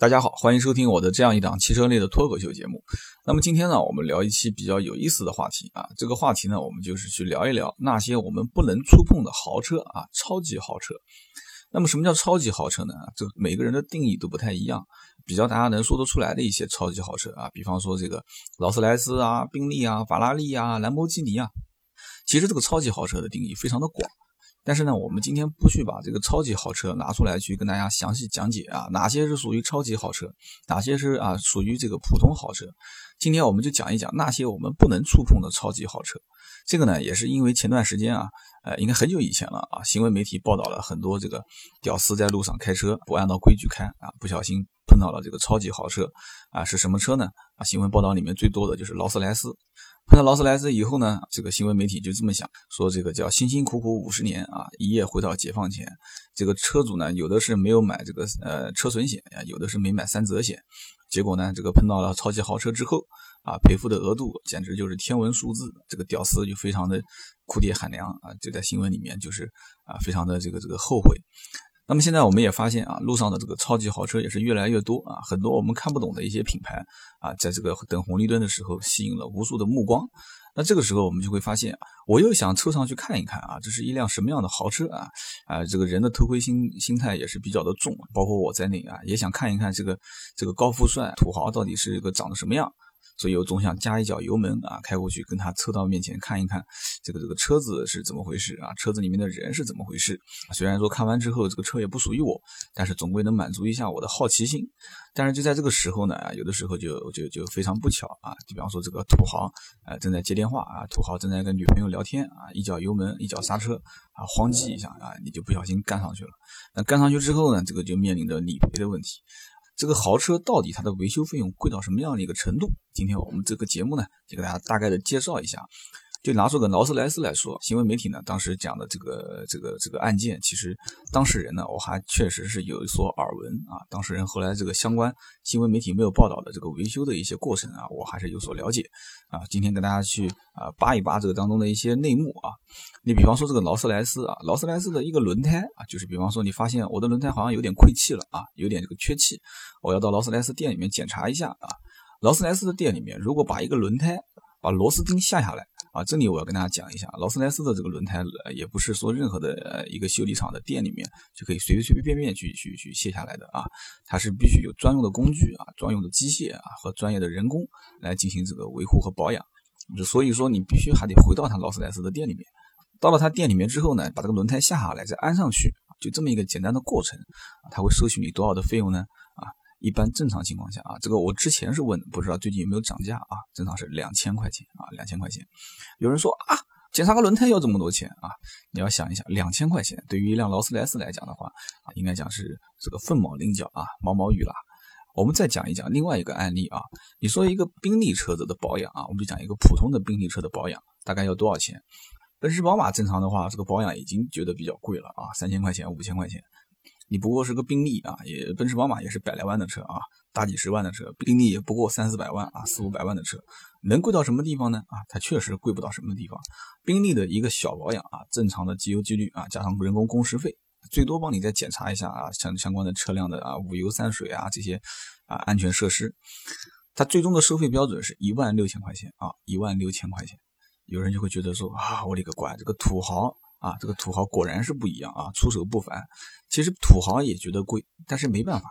大家好，欢迎收听我的这样一档汽车类的脱口秀节目。那么今天呢，我们聊一期比较有意思的话题啊。这个话题呢，我们就是去聊一聊那些我们不能触碰的豪车啊，超级豪车。那么什么叫超级豪车呢？这每个人的定义都不太一样。比较大家能说得出来的一些超级豪车啊，比方说这个劳斯莱斯啊、宾利啊、法拉利啊、兰博基尼啊。其实这个超级豪车的定义非常的广。但是呢，我们今天不去把这个超级豪车拿出来去跟大家详细讲解啊，哪些是属于超级豪车，哪些是啊属于这个普通豪车。今天我们就讲一讲那些我们不能触碰的超级豪车。这个呢，也是因为前段时间啊，呃，应该很久以前了啊，新闻媒体报道了很多这个屌丝在路上开车不按照规矩开啊，不小心碰到了这个超级豪车啊，是什么车呢？啊，新闻报道里面最多的就是劳斯莱斯。碰到劳斯莱斯以后呢，这个新闻媒体就这么想，说这个叫辛辛苦苦五十年啊，一夜回到解放前。这个车主呢，有的是没有买这个呃车损险呀，有的是没买三责险。结果呢，这个碰到了超级豪车之后啊，赔付的额度简直就是天文数字。这个屌丝就非常的哭爹喊娘啊，就在新闻里面就是啊，非常的这个这个后悔。那么现在我们也发现啊，路上的这个超级豪车也是越来越多啊，很多我们看不懂的一些品牌啊，在这个等红绿灯的时候吸引了无数的目光。那这个时候我们就会发现，我又想凑上去看一看啊，这是一辆什么样的豪车啊？啊，这个人的偷窥心心态也是比较的重，包括我在内啊，也想看一看这个这个高富帅土豪到底是一个长得什么样。所以我总想加一脚油门啊，开过去跟他凑到面前看一看，这个这个车子是怎么回事啊？车子里面的人是怎么回事？虽然说看完之后这个车也不属于我，但是总归能满足一下我的好奇心。但是就在这个时候呢，有的时候就就就非常不巧啊，比方说这个土豪啊正在接电话啊，土豪正在跟女朋友聊天啊，一脚油门一脚刹车啊，慌记一下啊，你就不小心干上去了。那干上去之后呢，这个就面临着理赔的问题。这个豪车到底它的维修费用贵到什么样的一个程度？今天我们这个节目呢，就给大家大概的介绍一下。就拿出个劳斯莱斯来说，新闻媒体呢当时讲的这个这个这个案件，其实当事人呢我还确实是有所耳闻啊。当事人后来这个相关新闻媒体没有报道的这个维修的一些过程啊，我还是有所了解啊。今天跟大家去啊扒一扒这个当中的一些内幕啊。你比方说这个劳斯莱斯啊，劳斯莱斯的一个轮胎啊，就是比方说你发现我的轮胎好像有点溃气了啊，有点这个缺气，我要到劳斯莱斯店里面检查一下啊。劳斯莱斯的店里面，如果把一个轮胎把螺丝钉下下来。啊，这里我要跟大家讲一下，劳斯莱斯的这个轮胎也不是说任何的一个修理厂的店里面就可以随随便便去去去卸下来的啊，它是必须有专用的工具啊、专用的机械啊和专业的人工来进行这个维护和保养。所以说你必须还得回到他劳斯莱斯的店里面，到了他店里面之后呢，把这个轮胎下下来再安上去，就这么一个简单的过程，他会收取你多少的费用呢？一般正常情况下啊，这个我之前是问，不知道最近有没有涨价啊？正常是两千块钱啊，两千块钱。有人说啊，检查个轮胎要这么多钱啊？你要想一想，两千块钱对于一辆劳斯莱斯来讲的话啊，应该讲是这个凤毛麟角啊，毛毛雨啦。我们再讲一讲另外一个案例啊，你说一个宾利车子的保养啊，我们就讲一个普通的宾利车的保养，大概要多少钱？奔驰、宝马正常的话，这个保养已经觉得比较贵了啊，三千块钱、五千块钱。你不过是个宾利啊，也奔驰、宝马也是百来万的车啊，大几十万的车，宾利也不过三四百万啊，四五百万的车，能贵到什么地方呢？啊，它确实贵不到什么地方。宾利的一个小保养啊，正常的机油机滤啊，加上人工工时费，最多帮你再检查一下啊，相相关的车辆的啊五油三水啊这些啊安全设施，它最终的收费标准是一万六千块钱啊，一万六千块钱。有人就会觉得说啊，我勒个乖，这个土豪。啊，这个土豪果然是不一样啊，出手不凡。其实土豪也觉得贵，但是没办法，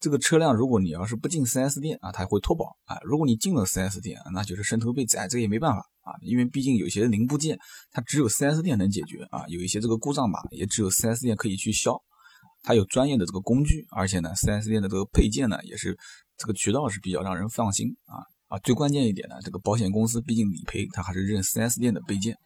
这个车辆如果你要是不进 4S 店啊，它会脱保啊。如果你进了 4S 店，那就是伸头被宰，这个也没办法啊。因为毕竟有些零部件它只有 4S 店能解决啊，有一些这个故障码也只有 4S 店可以去销，它有专业的这个工具，而且呢，4S 店的这个配件呢也是这个渠道是比较让人放心啊啊。最关键一点呢，这个保险公司毕竟理赔，它还是认 4S 店的备件，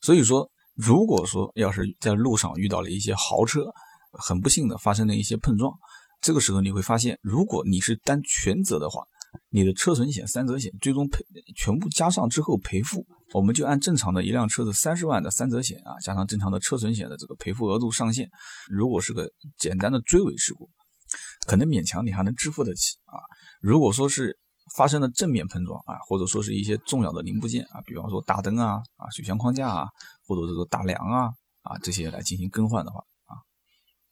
所以说。如果说要是在路上遇到了一些豪车，很不幸的发生了一些碰撞，这个时候你会发现，如果你是担全责的话，你的车损险、三责险最终赔全部加上之后赔付，我们就按正常的一辆车子三十万的三责险啊，加上正常的车损险的这个赔付额度上限，如果是个简单的追尾事故，可能勉强你还能支付得起啊。如果说是发生了正面碰撞啊，或者说是一些重要的零部件啊，比方说大灯啊、啊水箱框架啊，或者这个大梁啊啊这些来进行更换的话啊，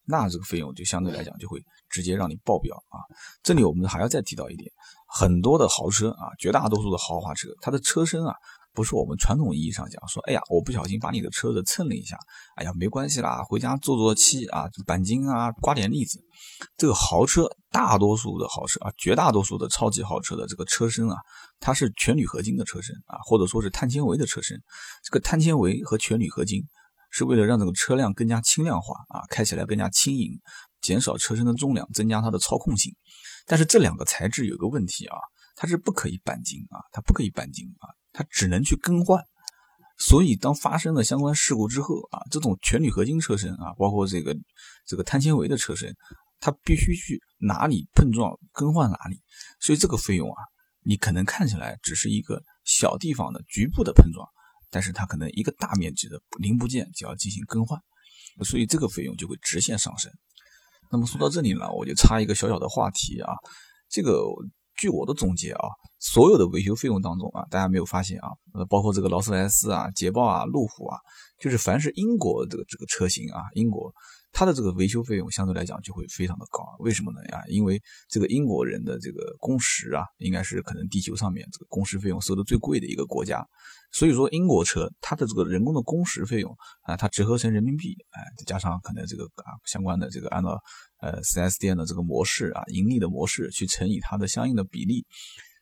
那这个费用就相对来讲就会直接让你爆表啊。这里我们还要再提到一点，很多的豪车啊，绝大多数的豪华车，它的车身啊。不是我们传统意义上讲说，哎呀，我不小心把你的车子蹭了一下，哎呀，没关系啦，回家做做漆啊，钣金啊，刮点腻子。这个豪车，大多数的豪车啊，绝大多数的超级豪车的这个车身啊，它是全铝合金的车身啊，或者说是碳纤维的车身。这个碳纤维和全铝合金是为了让这个车辆更加轻量化啊，开起来更加轻盈，减少车身的重量，增加它的操控性。但是这两个材质有个问题啊，它是不可以钣金啊，它不可以钣金啊。它只能去更换，所以当发生了相关事故之后啊，这种全铝合金车身啊，包括这个这个碳纤维的车身，它必须去哪里碰撞更换哪里，所以这个费用啊，你可能看起来只是一个小地方的局部的碰撞，但是它可能一个大面积的零部件就要进行更换，所以这个费用就会直线上升。那么说到这里呢，我就插一个小小的话题啊，这个。据我的总结啊，所有的维修费用当中啊，大家没有发现啊，包括这个劳斯莱斯啊、捷豹啊、路虎啊，就是凡是英国这个这个车型啊，英国。它的这个维修费用相对来讲就会非常的高，为什么呢呀？因为这个英国人的这个工时啊，应该是可能地球上面这个工时费用收的最贵的一个国家，所以说英国车它的这个人工的工时费用啊，它折合成人民币，哎，再加上可能这个啊相关的这个按照呃 4S 店的这个模式啊，盈利的模式去乘以它的相应的比例，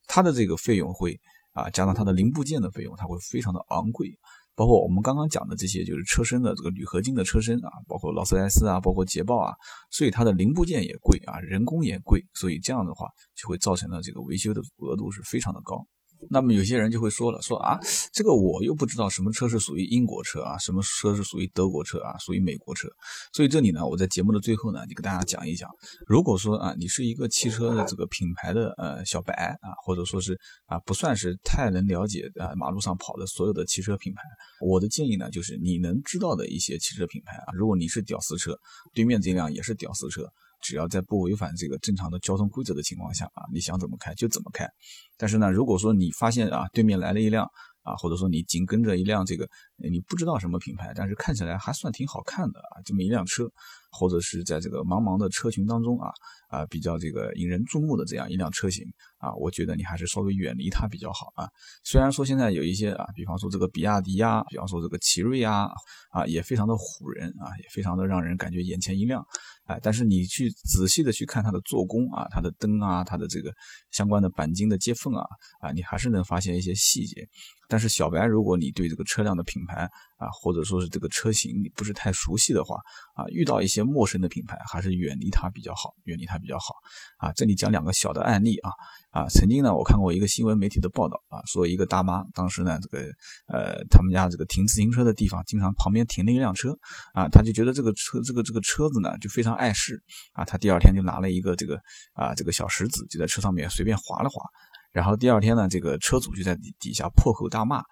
它的这个费用会啊加上它的零部件的费用，它会非常的昂贵。包括我们刚刚讲的这些，就是车身的这个铝合金的车身啊，包括劳斯莱斯啊，包括捷豹啊，所以它的零部件也贵啊，人工也贵，所以这样的话就会造成了这个维修的额度是非常的高。那么有些人就会说了，说啊，这个我又不知道什么车是属于英国车啊，什么车是属于德国车啊，属于美国车。所以这里呢，我在节目的最后呢，就给大家讲一讲，如果说啊，你是一个汽车的这个品牌的呃小白啊，或者说是啊不算是太能了解啊马路上跑的所有的汽车品牌，我的建议呢，就是你能知道的一些汽车品牌啊，如果你是屌丝车，对面这辆也是屌丝车。只要在不违反这个正常的交通规则的情况下啊，你想怎么开就怎么开。但是呢，如果说你发现啊，对面来了一辆啊，或者说你紧跟着一辆这个你不知道什么品牌，但是看起来还算挺好看的啊，这么一辆车，或者是在这个茫茫的车群当中啊啊比较这个引人注目的这样一辆车型啊，我觉得你还是稍微远离它比较好啊。虽然说现在有一些啊，比方说这个比亚迪呀，比方说这个奇瑞呀啊，也非常的唬人啊，也非常的让人感觉眼前一亮。哎，但是你去仔细的去看它的做工啊，它的灯啊，它的这个相关的钣金的接缝啊，啊，你还是能发现一些细节。但是小白，如果你对这个车辆的品牌啊，或者说是这个车型你不是太熟悉的话啊，遇到一些陌生的品牌，还是远离它比较好，远离它比较好。啊，这里讲两个小的案例啊啊，曾经呢，我看过一个新闻媒体的报道啊，说一个大妈当时呢，这个呃，他们家这个停自行车的地方，经常旁边停了一辆车啊，他就觉得这个车这个这个车子呢，就非常碍事啊，他第二天就拿了一个这个啊这个小石子，就在车上面随便划了划。然后第二天呢，这个车主就在底底下破口大骂，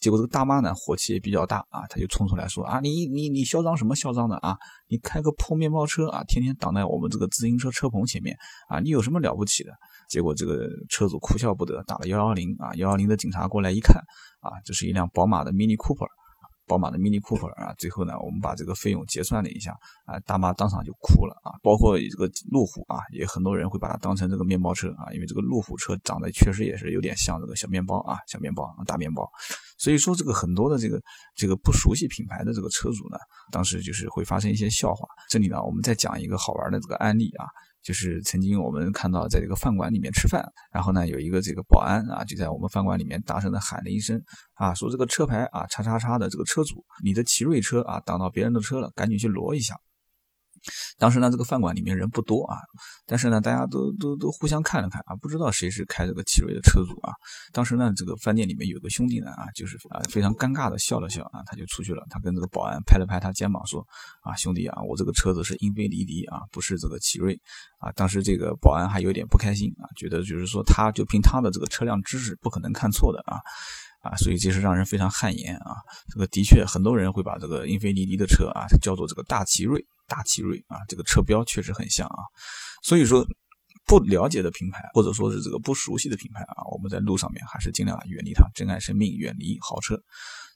结果这个大妈呢火气也比较大啊，她就冲出来说啊，你你你嚣张什么嚣张的啊？你开个破面包车啊，天天挡在我们这个自行车车棚前面啊，你有什么了不起的？结果这个车主哭笑不得，打了幺幺零啊，幺幺零的警察过来一看啊，这是一辆宝马的 Mini Cooper。宝马的 Mini Cooper 啊，最后呢，我们把这个费用结算了一下啊，大妈当场就哭了啊。包括这个路虎啊，也很多人会把它当成这个面包车啊，因为这个路虎车长得确实也是有点像这个小面包啊，小面包大面包。所以说这个很多的这个这个不熟悉品牌的这个车主呢，当时就是会发生一些笑话。这里呢，我们再讲一个好玩的这个案例啊。就是曾经我们看到，在这个饭馆里面吃饭，然后呢，有一个这个保安啊，就在我们饭馆里面大声的喊了一声啊，说这个车牌啊，叉叉叉的这个车主，你的奇瑞车啊挡到别人的车了，赶紧去挪一下。当时呢，这个饭馆里面人不多啊，但是呢，大家都都都互相看了看啊，不知道谁是开这个奇瑞的车主啊。当时呢，这个饭店里面有个兄弟呢啊，就是啊非常尴尬的笑了笑啊，他就出去了。他跟这个保安拍了拍他肩膀说：“啊，兄弟啊，我这个车子是英菲尼迪啊，不是这个奇瑞啊。”当时这个保安还有点不开心啊，觉得就是说他就凭他的这个车辆知识不可能看错的啊。啊，所以这是让人非常汗颜啊！这个的确，很多人会把这个英菲尼迪的车啊叫做这个大奇瑞，大奇瑞啊，这个车标确实很像啊。所以说，不了解的品牌或者说是这个不熟悉的品牌啊，我们在路上面还是尽量远离它，珍爱生命，远离豪车。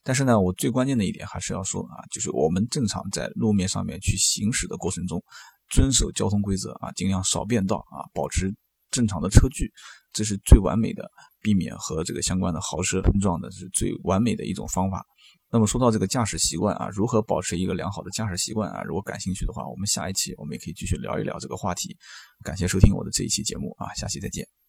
但是呢，我最关键的一点还是要说啊，就是我们正常在路面上面去行驶的过程中，遵守交通规则啊，尽量少变道啊，保持正常的车距，这是最完美的避免和这个相关的豪车碰撞的是最完美的一种方法。那么说到这个驾驶习惯啊，如何保持一个良好的驾驶习惯啊？如果感兴趣的话，我们下一期我们也可以继续聊一聊这个话题。感谢收听我的这一期节目啊，下期再见。